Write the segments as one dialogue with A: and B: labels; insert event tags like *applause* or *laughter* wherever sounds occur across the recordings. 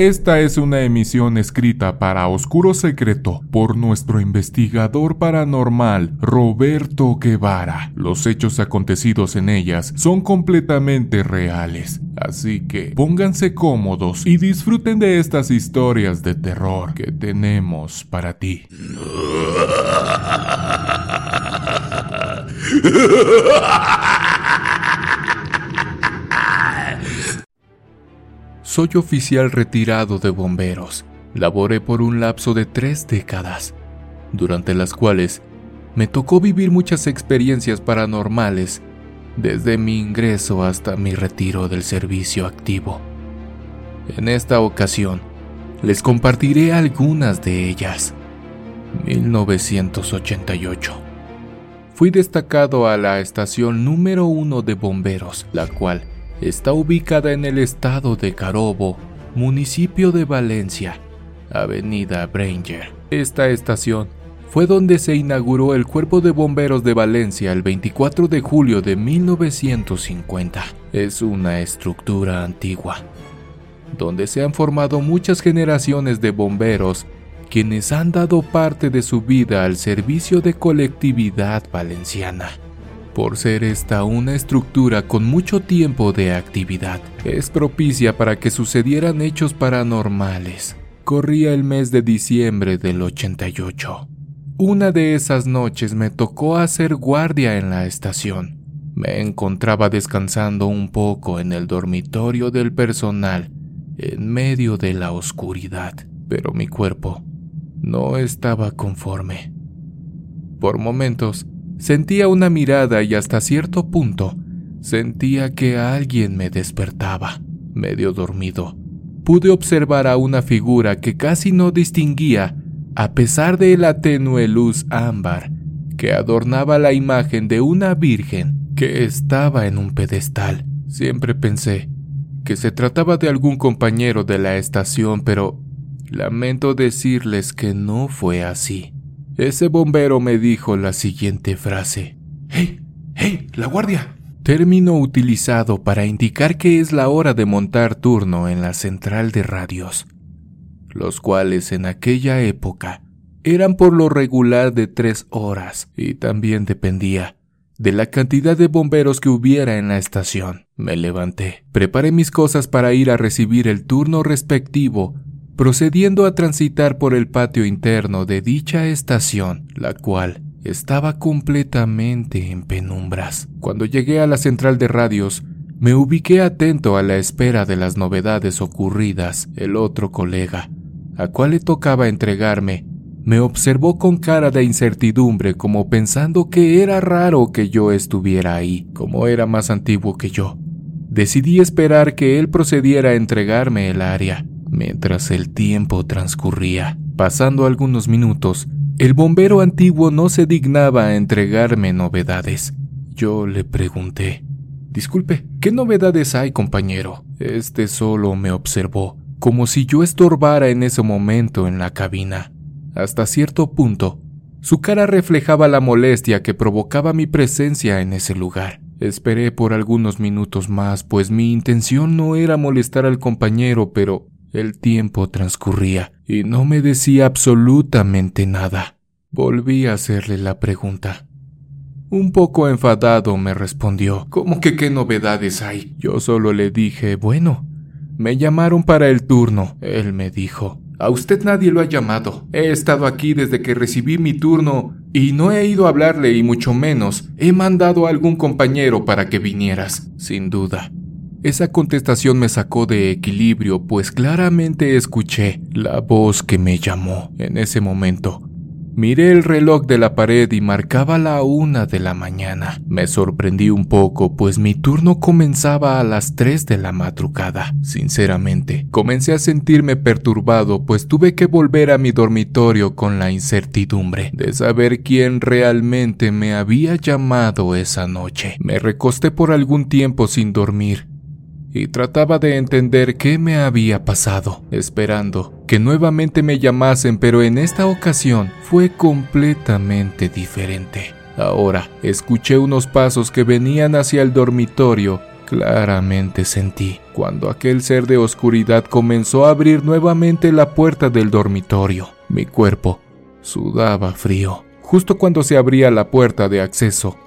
A: Esta es una emisión escrita para Oscuro Secreto por nuestro investigador paranormal Roberto Guevara. Los hechos acontecidos en ellas son completamente reales, así que pónganse cómodos y disfruten de estas historias de terror que tenemos para ti. *laughs* Soy oficial retirado de bomberos. Laboré por un lapso de tres décadas, durante las cuales me tocó vivir muchas experiencias paranormales, desde mi ingreso hasta mi retiro del servicio activo. En esta ocasión, les compartiré algunas de ellas. 1988. Fui destacado a la estación número uno de bomberos, la cual está ubicada en el estado de Carobo, municipio de Valencia, Avenida Branger. Esta estación fue donde se inauguró el Cuerpo de Bomberos de Valencia el 24 de julio de 1950. Es una estructura antigua, donde se han formado muchas generaciones de bomberos quienes han dado parte de su vida al servicio de colectividad valenciana. Por ser esta una estructura con mucho tiempo de actividad, es propicia para que sucedieran hechos paranormales. Corría el mes de diciembre del 88. Una de esas noches me tocó hacer guardia en la estación. Me encontraba descansando un poco en el dormitorio del personal, en medio de la oscuridad, pero mi cuerpo no estaba conforme. Por momentos Sentía una mirada y hasta cierto punto sentía que alguien me despertaba, medio dormido. Pude observar a una figura que casi no distinguía a pesar de la tenue luz ámbar que adornaba la imagen de una virgen que estaba en un pedestal. Siempre pensé que se trataba de algún compañero de la estación, pero lamento decirles que no fue así. Ese bombero me dijo la siguiente frase. ¡Hey! ¡Hey! ¡La guardia! Término utilizado para indicar que es la hora de montar turno en la central de radios, los cuales en aquella época eran por lo regular de tres horas y también dependía de la cantidad de bomberos que hubiera en la estación. Me levanté, preparé mis cosas para ir a recibir el turno respectivo procediendo a transitar por el patio interno de dicha estación, la cual estaba completamente en penumbras. Cuando llegué a la central de radios, me ubiqué atento a la espera de las novedades ocurridas. El otro colega, a cual le tocaba entregarme, me observó con cara de incertidumbre como pensando que era raro que yo estuviera ahí, como era más antiguo que yo. Decidí esperar que él procediera a entregarme el área. Mientras el tiempo transcurría, pasando algunos minutos, el bombero antiguo no se dignaba a entregarme novedades. Yo le pregunté, Disculpe, ¿qué novedades hay, compañero? Este solo me observó, como si yo estorbara en ese momento en la cabina. Hasta cierto punto, su cara reflejaba la molestia que provocaba mi presencia en ese lugar. Esperé por algunos minutos más, pues mi intención no era molestar al compañero, pero el tiempo transcurría y no me decía absolutamente nada. Volví a hacerle la pregunta. Un poco enfadado me respondió, ¿Cómo que qué novedades hay? Yo solo le dije, bueno, me llamaron para el turno. Él me dijo, a usted nadie lo ha llamado. He estado aquí desde que recibí mi turno y no he ido a hablarle y mucho menos he mandado a algún compañero para que vinieras. Sin duda, esa contestación me sacó de equilibrio, pues claramente escuché la voz que me llamó en ese momento. Miré el reloj de la pared y marcaba la una de la mañana. Me sorprendí un poco, pues mi turno comenzaba a las tres de la madrugada. Sinceramente, comencé a sentirme perturbado, pues tuve que volver a mi dormitorio con la incertidumbre de saber quién realmente me había llamado esa noche. Me recosté por algún tiempo sin dormir, y trataba de entender qué me había pasado, esperando que nuevamente me llamasen, pero en esta ocasión fue completamente diferente. Ahora escuché unos pasos que venían hacia el dormitorio, Claramente sentí cuando aquel ser de oscuridad comenzó a abrir nuevamente la puerta del dormitorio. Mi cuerpo sudaba frío. Justo cuando se abría la puerta de acceso,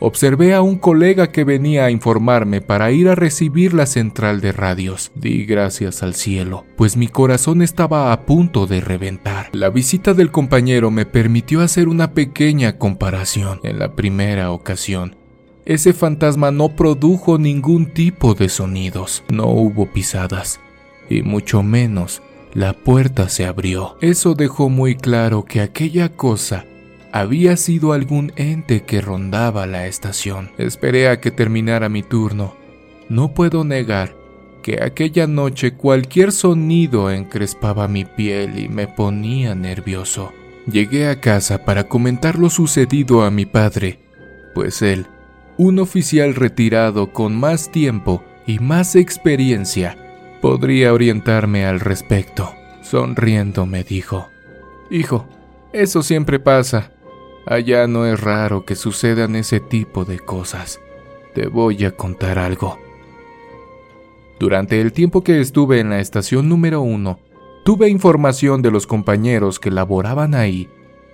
A: observé a un colega que venía a informarme para ir a recibir la central de radios. Di gracias al cielo, pues mi corazón estaba a punto de reventar. La visita del compañero me permitió hacer una pequeña comparación. En la primera ocasión, ese fantasma no produjo ningún tipo de sonidos, no hubo pisadas, y mucho menos la puerta se abrió. Eso dejó muy claro que aquella cosa había sido algún ente que rondaba la estación. Esperé a que terminara mi turno. No puedo negar que aquella noche cualquier sonido encrespaba mi piel y me ponía nervioso. Llegué a casa para comentar lo sucedido a mi padre, pues él un oficial retirado con más tiempo y más experiencia podría orientarme al respecto. Sonriendo me dijo, Hijo, eso siempre pasa. Allá no es raro que sucedan ese tipo de cosas. Te voy a contar algo. Durante el tiempo que estuve en la estación número uno, tuve información de los compañeros que laboraban ahí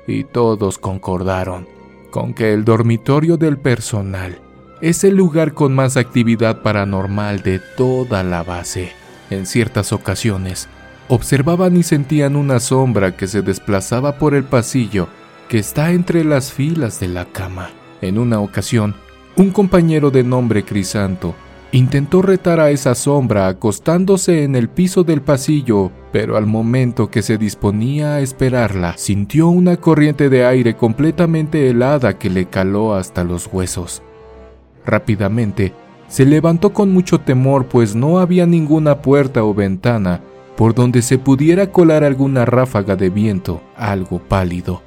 A: y todos concordaron con que el dormitorio del personal es el lugar con más actividad paranormal de toda la base. En ciertas ocasiones, observaban y sentían una sombra que se desplazaba por el pasillo que está entre las filas de la cama. En una ocasión, un compañero de nombre Crisanto intentó retar a esa sombra acostándose en el piso del pasillo, pero al momento que se disponía a esperarla, sintió una corriente de aire completamente helada que le caló hasta los huesos. Rápidamente, se levantó con mucho temor pues no había ninguna puerta o ventana por donde se pudiera colar alguna ráfaga de viento, algo pálido.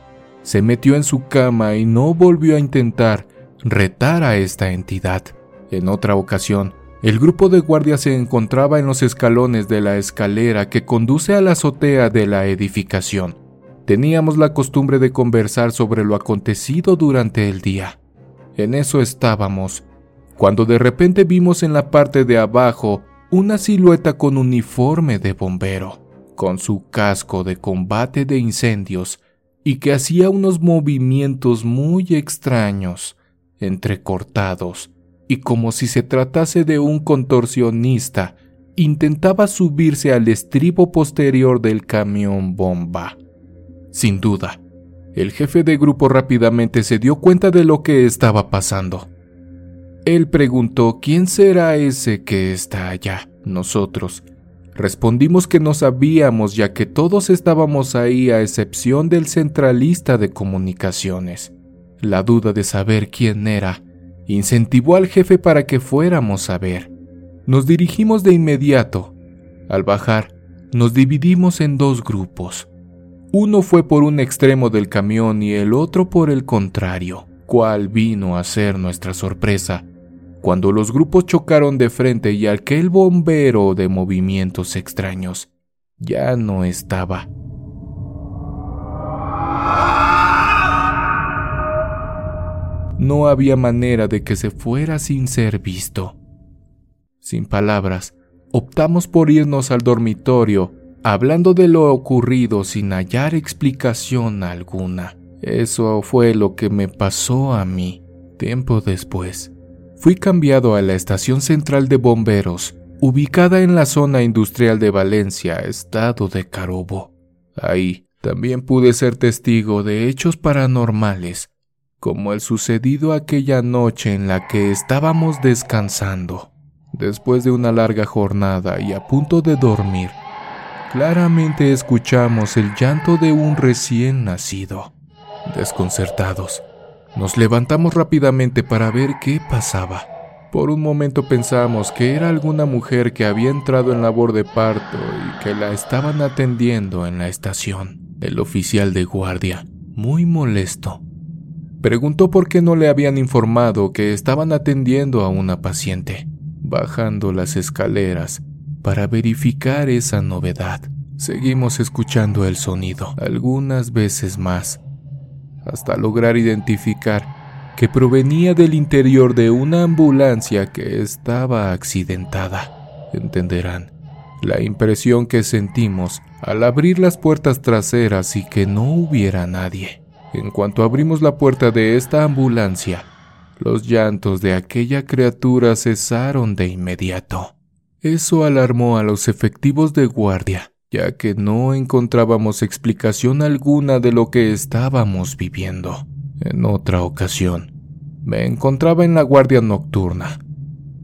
A: Se metió en su cama y no volvió a intentar retar a esta entidad. En otra ocasión, el grupo de guardias se encontraba en los escalones de la escalera que conduce a la azotea de la edificación. Teníamos la costumbre de conversar sobre lo acontecido durante el día. En eso estábamos, cuando de repente vimos en la parte de abajo una silueta con uniforme de bombero, con su casco de combate de incendios y que hacía unos movimientos muy extraños, entrecortados, y como si se tratase de un contorsionista, intentaba subirse al estribo posterior del camión bomba. Sin duda, el jefe de grupo rápidamente se dio cuenta de lo que estaba pasando. Él preguntó quién será ese que está allá. Nosotros respondimos que no sabíamos ya que todos estábamos ahí a excepción del centralista de comunicaciones. La duda de saber quién era incentivó al jefe para que fuéramos a ver. Nos dirigimos de inmediato. Al bajar, nos dividimos en dos grupos. Uno fue por un extremo del camión y el otro por el contrario. ¿Cuál vino a ser nuestra sorpresa? Cuando los grupos chocaron de frente y aquel bombero de movimientos extraños ya no estaba. No había manera de que se fuera sin ser visto. Sin palabras, optamos por irnos al dormitorio hablando de lo ocurrido sin hallar explicación alguna. Eso fue lo que me pasó a mí. Tiempo después, fui cambiado a la estación central de bomberos, ubicada en la zona industrial de Valencia, estado de Carobo. Ahí también pude ser testigo de hechos paranormales, como el sucedido aquella noche en la que estábamos descansando. Después de una larga jornada y a punto de dormir, Claramente escuchamos el llanto de un recién nacido. Desconcertados, nos levantamos rápidamente para ver qué pasaba. Por un momento pensamos que era alguna mujer que había entrado en labor de parto y que la estaban atendiendo en la estación. El oficial de guardia, muy molesto, preguntó por qué no le habían informado que estaban atendiendo a una paciente. Bajando las escaleras, para verificar esa novedad. Seguimos escuchando el sonido algunas veces más, hasta lograr identificar que provenía del interior de una ambulancia que estaba accidentada. Entenderán la impresión que sentimos al abrir las puertas traseras y que no hubiera nadie. En cuanto abrimos la puerta de esta ambulancia, los llantos de aquella criatura cesaron de inmediato. Eso alarmó a los efectivos de guardia, ya que no encontrábamos explicación alguna de lo que estábamos viviendo. En otra ocasión, me encontraba en la guardia nocturna.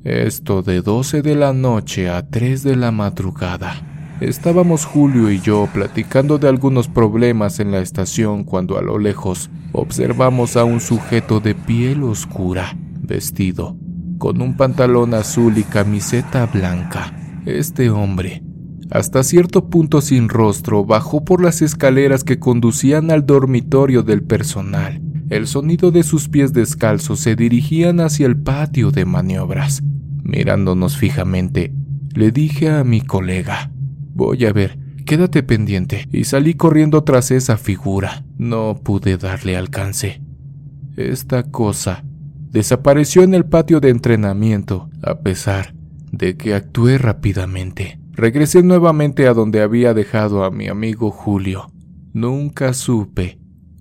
A: Esto de 12 de la noche a 3 de la madrugada. Estábamos Julio y yo platicando de algunos problemas en la estación cuando a lo lejos observamos a un sujeto de piel oscura, vestido, con un pantalón azul y camiseta blanca. Este hombre, hasta cierto punto sin rostro, bajó por las escaleras que conducían al dormitorio del personal. El sonido de sus pies descalzos se dirigían hacia el patio de maniobras. Mirándonos fijamente, le dije a mi colega, Voy a ver, quédate pendiente, y salí corriendo tras esa figura. No pude darle alcance. Esta cosa desapareció en el patio de entrenamiento, a pesar de que actué rápidamente. Regresé nuevamente a donde había dejado a mi amigo Julio. Nunca supe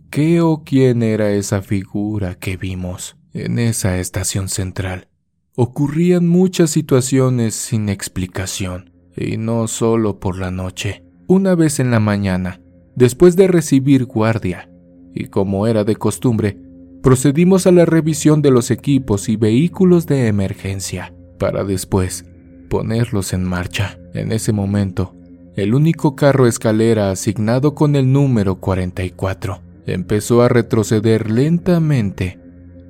A: qué o quién era esa figura que vimos en esa estación central. Ocurrían muchas situaciones sin explicación y no solo por la noche. Una vez en la mañana, después de recibir guardia, y como era de costumbre, procedimos a la revisión de los equipos y vehículos de emergencia, para después ponerlos en marcha. En ese momento, el único carro escalera asignado con el número 44 empezó a retroceder lentamente,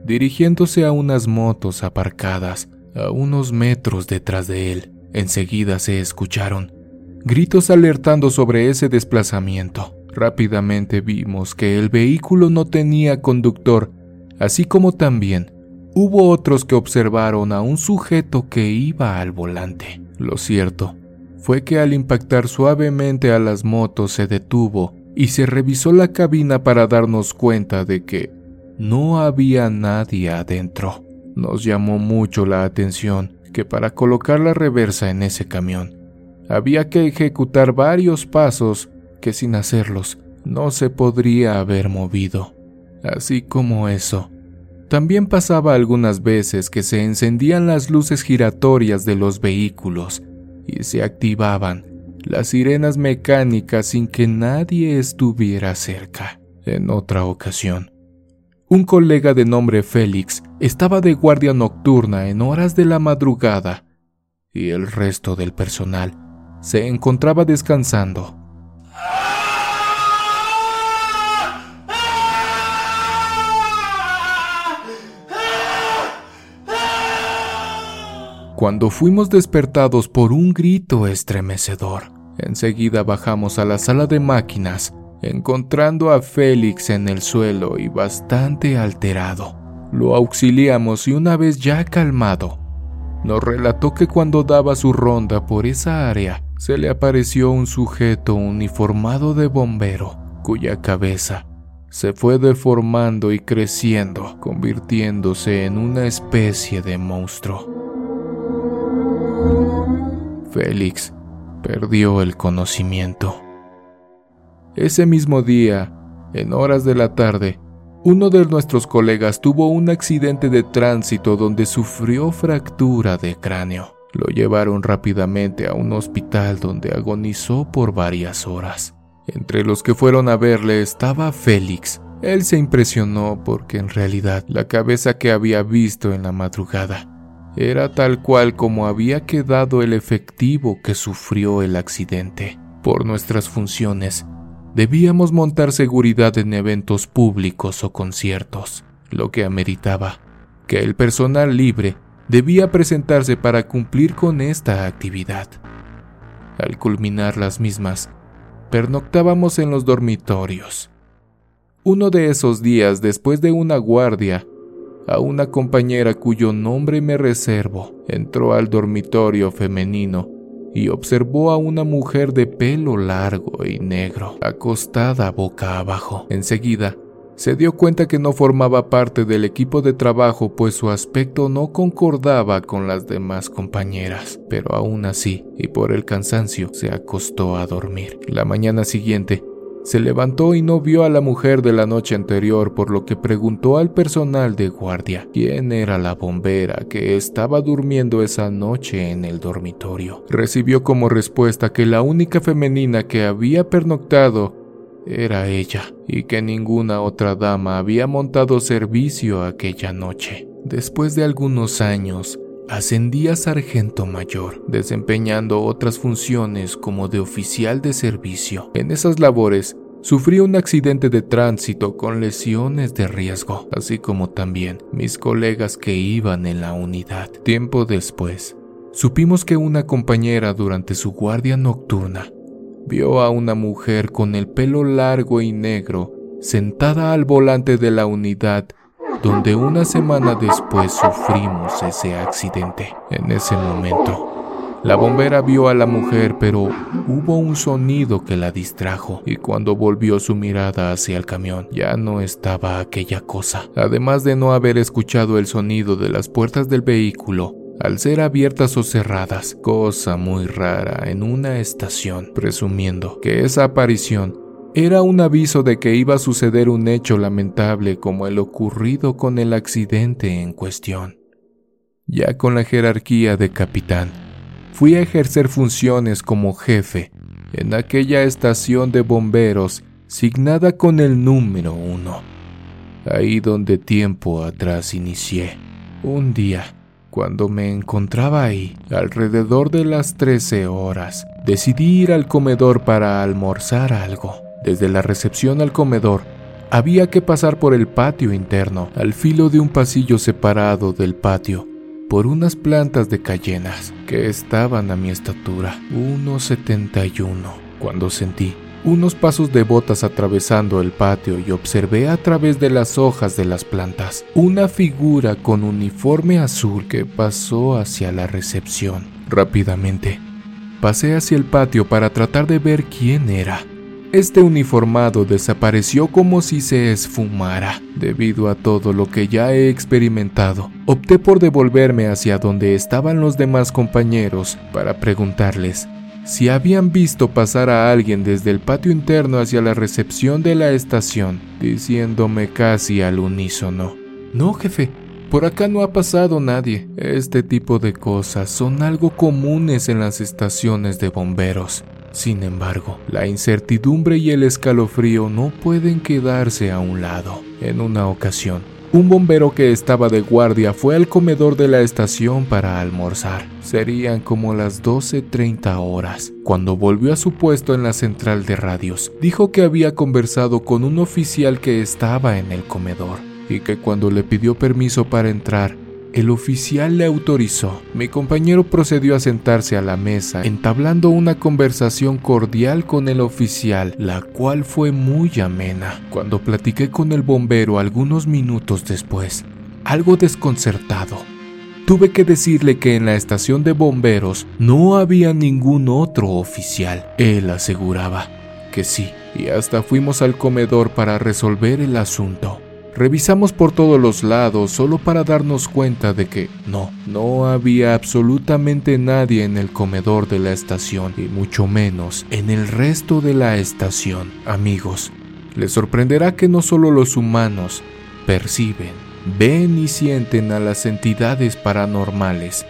A: dirigiéndose a unas motos aparcadas a unos metros detrás de él. Enseguida se escucharon gritos alertando sobre ese desplazamiento. Rápidamente vimos que el vehículo no tenía conductor, así como también hubo otros que observaron a un sujeto que iba al volante. Lo cierto fue que al impactar suavemente a las motos se detuvo y se revisó la cabina para darnos cuenta de que no había nadie adentro. Nos llamó mucho la atención que para colocar la reversa en ese camión había que ejecutar varios pasos que sin hacerlos no se podría haber movido. Así como eso, también pasaba algunas veces que se encendían las luces giratorias de los vehículos y se activaban las sirenas mecánicas sin que nadie estuviera cerca. En otra ocasión, un colega de nombre Félix estaba de guardia nocturna en horas de la madrugada y el resto del personal se encontraba descansando. Cuando fuimos despertados por un grito estremecedor, enseguida bajamos a la sala de máquinas encontrando a Félix en el suelo y bastante alterado. Lo auxiliamos y una vez ya calmado, nos relató que cuando daba su ronda por esa área, se le apareció un sujeto uniformado de bombero, cuya cabeza se fue deformando y creciendo, convirtiéndose en una especie de monstruo. Félix perdió el conocimiento. Ese mismo día, en horas de la tarde, uno de nuestros colegas tuvo un accidente de tránsito donde sufrió fractura de cráneo. Lo llevaron rápidamente a un hospital donde agonizó por varias horas. Entre los que fueron a verle estaba Félix. Él se impresionó porque en realidad la cabeza que había visto en la madrugada era tal cual como había quedado el efectivo que sufrió el accidente. Por nuestras funciones, debíamos montar seguridad en eventos públicos o conciertos, lo que ameritaba que el personal libre debía presentarse para cumplir con esta actividad. Al culminar las mismas, pernoctábamos en los dormitorios. Uno de esos días, después de una guardia, a una compañera cuyo nombre me reservo entró al dormitorio femenino y observó a una mujer de pelo largo y negro, acostada boca abajo. Enseguida, Se dio cuenta que no formaba parte del equipo de trabajo pues su aspecto no concordaba con las demás compañeras, pero aún así, y por el cansancio, se acostó a dormir. La mañana siguiente, se levantó y no vio a la mujer de la noche anterior, por lo que preguntó al personal de guardia quién era la bombera que estaba durmiendo esa noche en el dormitorio. Recibió como respuesta que la única femenina que había pernoctado era ella y que ninguna otra dama había montado servicio aquella noche. Después de algunos años, ascendí a sargento mayor, desempeñando otras funciones como de oficial de servicio. En esas labores, sufrí un accidente de tránsito con lesiones de riesgo, así como también mis colegas que iban en la unidad. Tiempo después, supimos que una compañera durante su guardia nocturna vio a una mujer con el pelo largo y negro sentada al volante de la unidad donde una semana después sufrimos ese accidente. En ese momento, la bombera vio a la mujer, pero hubo un sonido que la distrajo y cuando volvió su mirada hacia el camión ya no estaba aquella cosa. Además de no haber escuchado el sonido de las puertas del vehículo, al ser abiertas o cerradas, cosa muy rara en una estación, presumiendo que esa aparición era un aviso de que iba a suceder un hecho lamentable como el ocurrido con el accidente en cuestión. Ya con la jerarquía de capitán, fui a ejercer funciones como jefe en aquella estación de bomberos signada con el número uno, ahí donde tiempo atrás inicié. Un día, cuando me encontraba ahí, alrededor de las 13 horas, decidí ir al comedor para almorzar algo. Desde la recepción al comedor, había que pasar por el patio interno, al filo de un pasillo separado del patio, por unas plantas de cayenas que estaban a mi estatura, 1,71, cuando sentí unos pasos de botas atravesando el patio y observé a través de las hojas de las plantas una figura con uniforme azul que pasó hacia la recepción. Rápidamente, pasé hacia el patio para tratar de ver quién era. Este uniformado desapareció como si se esfumara. Debido a todo lo que ya he experimentado, opté por devolverme hacia donde estaban los demás compañeros para preguntarles si habían visto pasar a alguien desde el patio interno hacia la recepción de la estación, diciéndome casi al unísono. No, jefe, por acá no ha pasado nadie. Este tipo de cosas son algo comunes en las estaciones de bomberos. Sin embargo, la incertidumbre y el escalofrío no pueden quedarse a un lado. En una ocasión, un bombero que estaba de guardia fue al comedor de la estación para almorzar. Serían como las 12.30 horas. Cuando volvió a su puesto en la central de radios, dijo que había conversado con un oficial que estaba en el comedor y que cuando le pidió permiso para entrar, el oficial le autorizó. Mi compañero procedió a sentarse a la mesa, entablando una conversación cordial con el oficial, la cual fue muy amena. Cuando platiqué con el bombero algunos minutos después, algo desconcertado, tuve que decirle que en la estación de bomberos no había ningún otro oficial. Él aseguraba que sí, y hasta fuimos al comedor para resolver el asunto. Revisamos por todos los lados solo para darnos cuenta de que no, no había absolutamente nadie en el comedor de la estación y mucho menos en el resto de la estación. Amigos, les sorprenderá que no solo los humanos perciben, ven y sienten a las entidades paranormales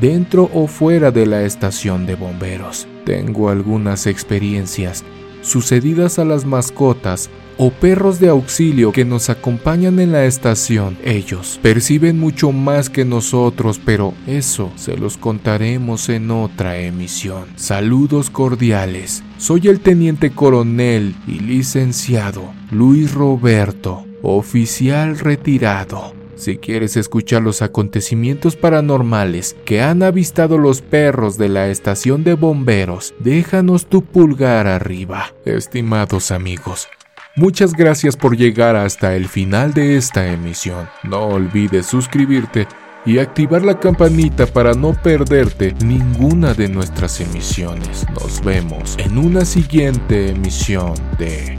A: dentro o fuera de la estación de bomberos. Tengo algunas experiencias sucedidas a las mascotas o perros de auxilio que nos acompañan en la estación. Ellos perciben mucho más que nosotros, pero eso se los contaremos en otra emisión. Saludos cordiales. Soy el teniente coronel y licenciado Luis Roberto, oficial retirado. Si quieres escuchar los acontecimientos paranormales que han avistado los perros de la estación de bomberos, déjanos tu pulgar arriba. Estimados amigos, Muchas gracias por llegar hasta el final de esta emisión. No olvides suscribirte y activar la campanita para no perderte ninguna de nuestras emisiones. Nos vemos en una siguiente emisión de